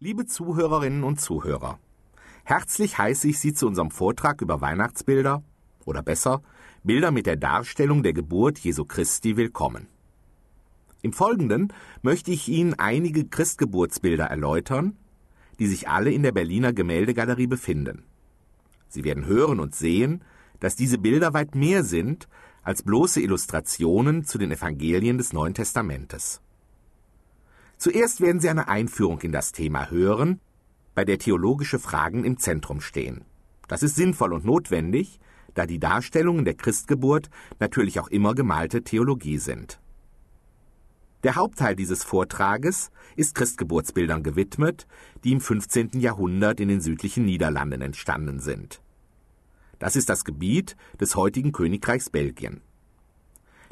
Liebe Zuhörerinnen und Zuhörer, herzlich heiße ich Sie zu unserem Vortrag über Weihnachtsbilder oder besser Bilder mit der Darstellung der Geburt Jesu Christi willkommen. Im Folgenden möchte ich Ihnen einige Christgeburtsbilder erläutern, die sich alle in der Berliner Gemäldegalerie befinden. Sie werden hören und sehen, dass diese Bilder weit mehr sind als bloße Illustrationen zu den Evangelien des Neuen Testamentes. Zuerst werden Sie eine Einführung in das Thema hören, bei der theologische Fragen im Zentrum stehen. Das ist sinnvoll und notwendig, da die Darstellungen der Christgeburt natürlich auch immer gemalte Theologie sind. Der Hauptteil dieses Vortrages ist Christgeburtsbildern gewidmet, die im 15. Jahrhundert in den südlichen Niederlanden entstanden sind. Das ist das Gebiet des heutigen Königreichs Belgien.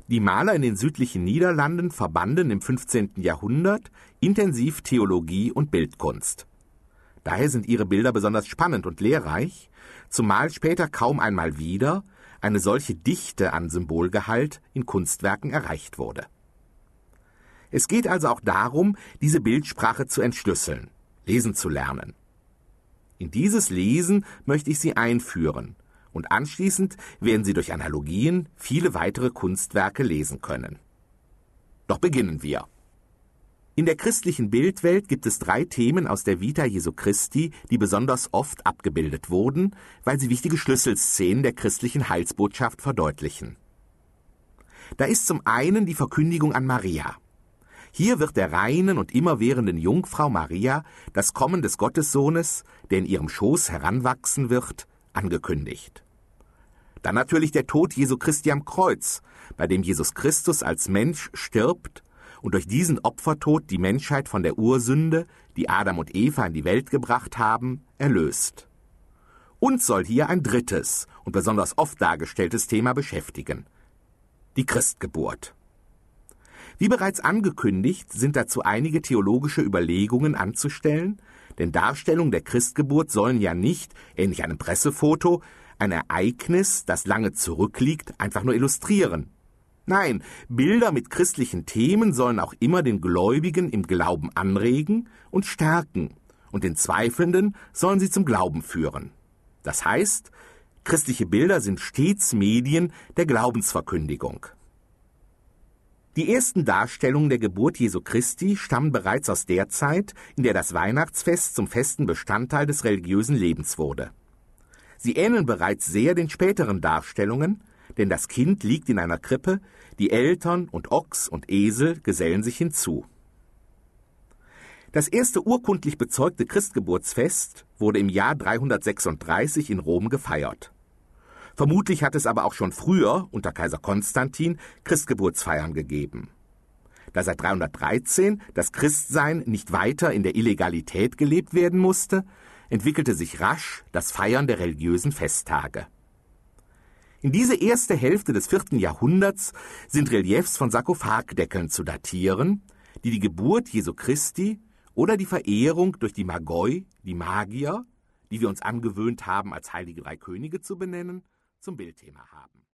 Die Maler in den südlichen Niederlanden verbanden im 15. Jahrhundert intensiv Theologie und Bildkunst. Daher sind ihre Bilder besonders spannend und lehrreich, zumal später kaum einmal wieder eine solche Dichte an Symbolgehalt in Kunstwerken erreicht wurde. Es geht also auch darum, diese Bildsprache zu entschlüsseln, lesen zu lernen. In dieses Lesen möchte ich Sie einführen und anschließend werden Sie durch Analogien viele weitere Kunstwerke lesen können. Doch beginnen wir. In der christlichen Bildwelt gibt es drei Themen aus der Vita Jesu Christi, die besonders oft abgebildet wurden, weil sie wichtige Schlüsselszenen der christlichen Heilsbotschaft verdeutlichen. Da ist zum einen die Verkündigung an Maria. Hier wird der reinen und immerwährenden Jungfrau Maria das Kommen des Gottessohnes, der in ihrem Schoß heranwachsen wird, angekündigt. Dann natürlich der Tod Jesu Christi am Kreuz, bei dem Jesus Christus als Mensch stirbt und durch diesen Opfertod die Menschheit von der Ursünde, die Adam und Eva in die Welt gebracht haben, erlöst. Uns soll hier ein drittes und besonders oft dargestelltes Thema beschäftigen. Die Christgeburt. Wie bereits angekündigt, sind dazu einige theologische Überlegungen anzustellen, denn Darstellungen der Christgeburt sollen ja nicht, ähnlich einem Pressefoto, ein Ereignis, das lange zurückliegt, einfach nur illustrieren. Nein, Bilder mit christlichen Themen sollen auch immer den Gläubigen im Glauben anregen und stärken, und den Zweifelnden sollen sie zum Glauben führen. Das heißt, christliche Bilder sind stets Medien der Glaubensverkündigung. Die ersten Darstellungen der Geburt Jesu Christi stammen bereits aus der Zeit, in der das Weihnachtsfest zum festen Bestandteil des religiösen Lebens wurde. Sie ähneln bereits sehr den späteren Darstellungen, denn das Kind liegt in einer Krippe, die Eltern und Ochs und Esel gesellen sich hinzu. Das erste urkundlich bezeugte Christgeburtsfest wurde im Jahr 336 in Rom gefeiert. Vermutlich hat es aber auch schon früher, unter Kaiser Konstantin, Christgeburtsfeiern gegeben. Da seit 313 das Christsein nicht weiter in der Illegalität gelebt werden musste, entwickelte sich rasch das Feiern der religiösen Festtage. In diese erste Hälfte des vierten Jahrhunderts sind Reliefs von Sarkophagdeckeln zu datieren, die die Geburt Jesu Christi oder die Verehrung durch die Magoi, die Magier, die wir uns angewöhnt haben, als heilige drei Könige zu benennen, zum Bildthema haben.